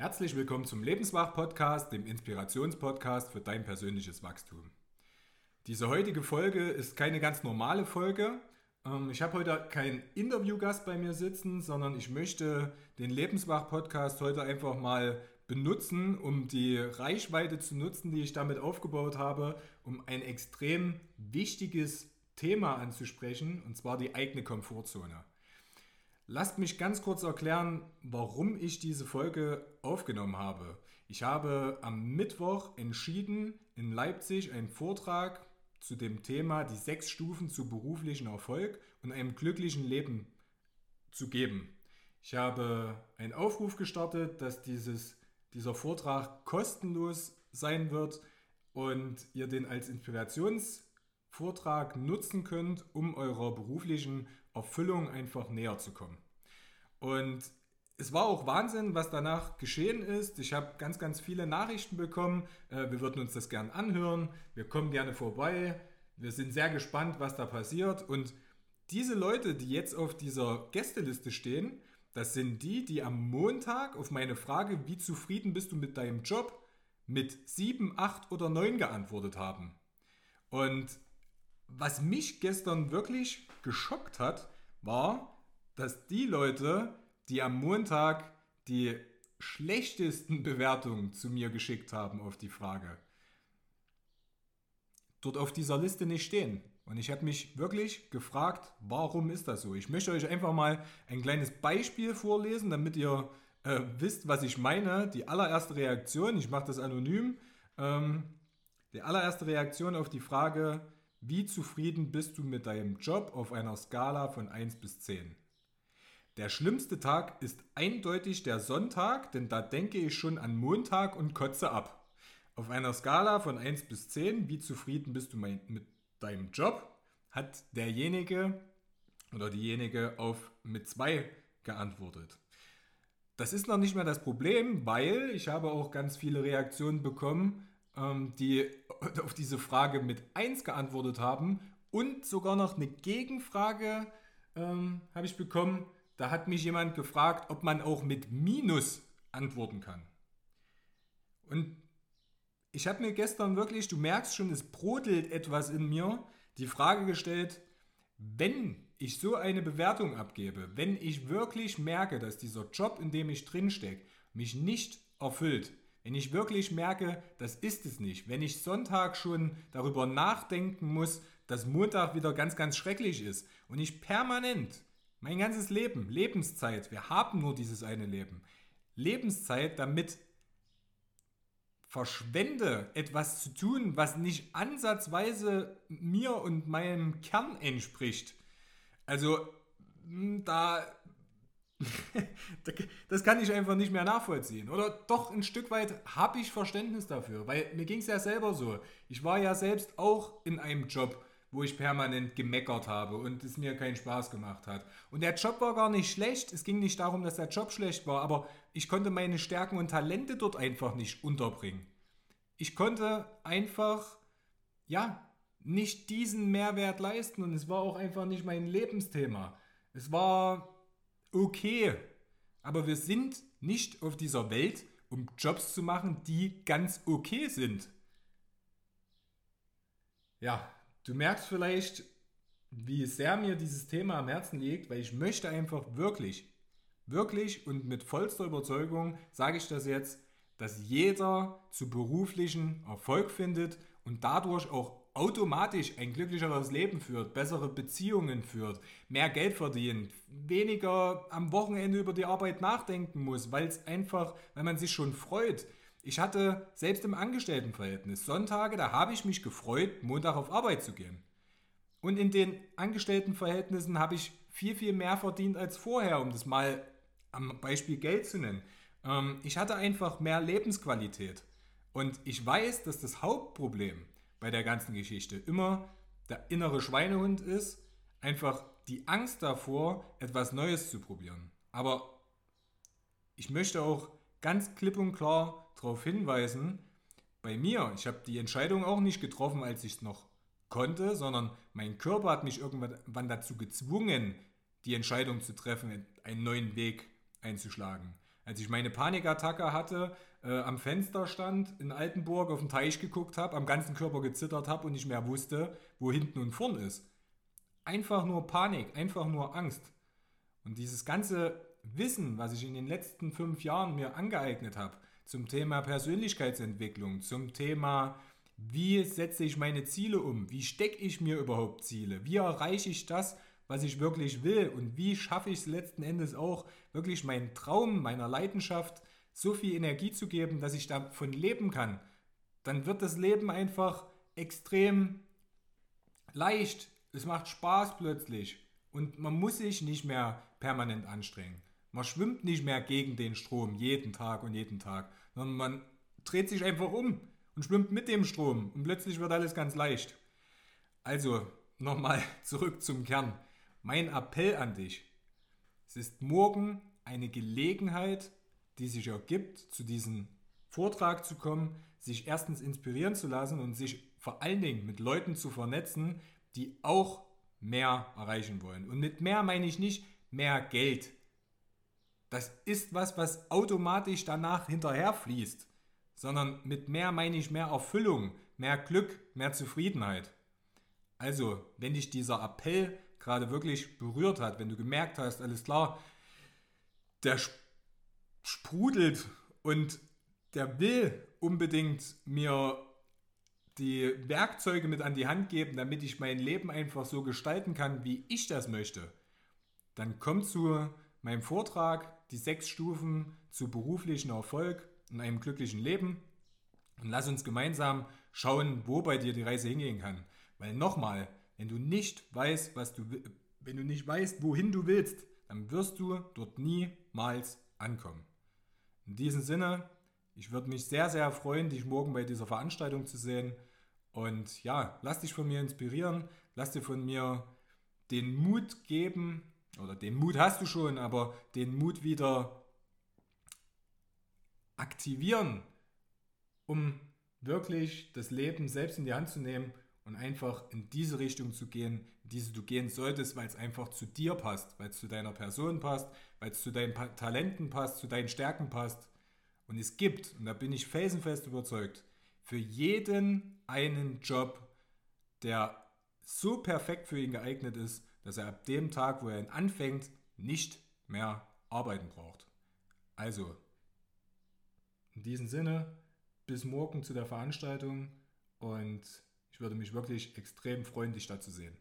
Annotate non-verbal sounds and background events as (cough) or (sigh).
Herzlich willkommen zum Lebenswach-Podcast, dem Inspirationspodcast für dein persönliches Wachstum. Diese heutige Folge ist keine ganz normale Folge. Ähm, ich habe heute keinen Interviewgast bei mir sitzen, sondern ich möchte den Lebenswach-Podcast heute einfach mal benutzen, um die Reichweite zu nutzen, die ich damit aufgebaut habe, um ein extrem wichtiges Thema anzusprechen, und zwar die eigene Komfortzone. Lasst mich ganz kurz erklären, warum ich diese Folge aufgenommen habe. Ich habe am Mittwoch entschieden, in Leipzig einen Vortrag zu dem Thema die sechs Stufen zu beruflichen Erfolg und einem glücklichen Leben zu geben. Ich habe einen Aufruf gestartet, dass dieses, dieser Vortrag kostenlos sein wird und ihr den als Inspirationsvortrag nutzen könnt, um eurer beruflichen Erfüllung einfach näher zu kommen. Und es war auch Wahnsinn, was danach geschehen ist. Ich habe ganz, ganz viele Nachrichten bekommen. Äh, wir würden uns das gern anhören. Wir kommen gerne vorbei. Wir sind sehr gespannt, was da passiert. Und diese Leute, die jetzt auf dieser Gästeliste stehen, das sind die, die am Montag auf meine Frage, wie zufrieden bist du mit deinem Job, mit 7, 8 oder 9 geantwortet haben. Und was mich gestern wirklich geschockt hat, war, dass die Leute, die am Montag die schlechtesten (laughs) Bewertungen zu mir geschickt haben auf die Frage, dort auf dieser Liste nicht stehen. Und ich habe mich wirklich gefragt, warum ist das so? Ich möchte euch einfach mal ein kleines Beispiel vorlesen, damit ihr äh, wisst, was ich meine. Die allererste Reaktion, ich mache das anonym, ähm, die allererste Reaktion auf die Frage, wie zufrieden bist du mit deinem Job auf einer Skala von 1 bis 10? Der schlimmste Tag ist eindeutig der Sonntag, denn da denke ich schon an Montag und kotze ab. Auf einer Skala von 1 bis 10, wie zufrieden bist du mit deinem Job, hat derjenige oder diejenige auf mit 2 geantwortet. Das ist noch nicht mehr das Problem, weil ich habe auch ganz viele Reaktionen bekommen, ähm, die (laughs) auf diese Frage mit 1 geantwortet haben und sogar noch eine Gegenfrage ähm, habe ich bekommen. Da hat mich jemand gefragt, ob man auch mit Minus antworten kann. Und ich habe mir gestern wirklich, du merkst schon, es brodelt etwas in mir, die Frage gestellt, wenn ich so eine Bewertung abgebe, wenn ich wirklich merke, dass dieser Job, in dem ich drinstecke, mich nicht erfüllt, wenn ich wirklich merke, das ist es nicht, wenn ich Sonntag schon darüber nachdenken muss, dass Montag wieder ganz, ganz schrecklich ist und ich permanent mein ganzes Leben, Lebenszeit, wir haben nur dieses eine Leben, Lebenszeit damit verschwende, etwas zu tun, was nicht ansatzweise mir und meinem Kern entspricht. Also hm, da (laughs) das kann ich einfach nicht mehr nachvollziehen. Oder doch ein Stück weit habe ich Verständnis dafür, weil mir ging es ja selber so. Ich war ja selbst auch in einem Job, wo ich permanent gemeckert habe und es mir keinen Spaß gemacht hat. Und der Job war gar nicht schlecht. Es ging nicht darum, dass der Job schlecht war, aber ich konnte meine Stärken und Talente dort einfach nicht unterbringen. Ich konnte einfach, ja, nicht diesen Mehrwert leisten und es war auch einfach nicht mein Lebensthema. Es war okay. Aber wir sind nicht auf dieser Welt, um Jobs zu machen, die ganz okay sind. Ja, du merkst vielleicht, wie sehr mir dieses Thema am Herzen liegt, weil ich möchte einfach wirklich, wirklich und mit vollster Überzeugung sage ich das jetzt, dass jeder zu beruflichen Erfolg findet und dadurch auch automatisch ein glücklicheres Leben führt, bessere Beziehungen führt, mehr Geld verdient, weniger am Wochenende über die Arbeit nachdenken muss, weil es einfach, weil man sich schon freut. Ich hatte selbst im Angestelltenverhältnis Sonntage, da habe ich mich gefreut, Montag auf Arbeit zu gehen. Und in den Angestelltenverhältnissen habe ich viel, viel mehr verdient als vorher, um das mal am Beispiel Geld zu nennen. Ähm, ich hatte einfach mehr Lebensqualität. Und ich weiß, dass das Hauptproblem bei der ganzen Geschichte immer der innere Schweinehund ist, einfach die Angst davor, etwas Neues zu probieren. Aber ich möchte auch ganz klipp und klar darauf hinweisen, bei mir, ich habe die Entscheidung auch nicht getroffen, als ich es noch konnte, sondern mein Körper hat mich irgendwann dazu gezwungen, die Entscheidung zu treffen, einen neuen Weg einzuschlagen. Als ich meine Panikattacke hatte, äh, am Fenster stand, in Altenburg auf den Teich geguckt habe, am ganzen Körper gezittert habe und nicht mehr wusste, wo hinten und vorn ist. Einfach nur Panik, einfach nur Angst. Und dieses ganze Wissen, was ich in den letzten fünf Jahren mir angeeignet habe, zum Thema Persönlichkeitsentwicklung, zum Thema, wie setze ich meine Ziele um, wie stecke ich mir überhaupt Ziele, wie erreiche ich das, was ich wirklich will und wie schaffe ich es letzten Endes auch, wirklich meinen Traum, meiner Leidenschaft so viel Energie zu geben, dass ich davon leben kann, dann wird das Leben einfach extrem leicht. Es macht Spaß plötzlich und man muss sich nicht mehr permanent anstrengen. Man schwimmt nicht mehr gegen den Strom jeden Tag und jeden Tag, sondern man dreht sich einfach um und schwimmt mit dem Strom und plötzlich wird alles ganz leicht. Also nochmal (laughs) zurück zum Kern. Mein Appell an dich. Es ist morgen eine Gelegenheit, die sich ergibt, zu diesem Vortrag zu kommen, sich erstens inspirieren zu lassen und sich vor allen Dingen mit Leuten zu vernetzen, die auch mehr erreichen wollen. Und mit mehr meine ich nicht mehr Geld, das ist was, was automatisch danach hinterher fließt, sondern mit mehr meine ich mehr Erfüllung, mehr Glück, mehr Zufriedenheit. Also, wenn dich dieser Appell gerade wirklich berührt hat, wenn du gemerkt hast, alles klar, der sprudelt und der will unbedingt mir die Werkzeuge mit an die Hand geben, damit ich mein Leben einfach so gestalten kann, wie ich das möchte, dann komm zu meinem Vortrag die sechs Stufen zu beruflichen Erfolg und einem glücklichen Leben. Und lass uns gemeinsam schauen, wo bei dir die Reise hingehen kann. Weil nochmal, wenn du nicht weißt, was du wenn du nicht weißt, wohin du willst, dann wirst du dort niemals ankommen. In diesem Sinne, ich würde mich sehr, sehr freuen, dich morgen bei dieser Veranstaltung zu sehen. Und ja, lass dich von mir inspirieren, lass dir von mir den Mut geben, oder den Mut hast du schon, aber den Mut wieder aktivieren, um wirklich das Leben selbst in die Hand zu nehmen und einfach in diese Richtung zu gehen, in diese du gehen solltest, weil es einfach zu dir passt, weil es zu deiner Person passt, weil es zu deinen Talenten passt, zu deinen Stärken passt. Und es gibt, und da bin ich felsenfest überzeugt, für jeden einen Job, der so perfekt für ihn geeignet ist, dass er ab dem Tag, wo er ihn anfängt, nicht mehr arbeiten braucht. Also, in diesem Sinne, bis morgen zu der Veranstaltung und ich würde mich wirklich extrem freuen, dich da zu sehen.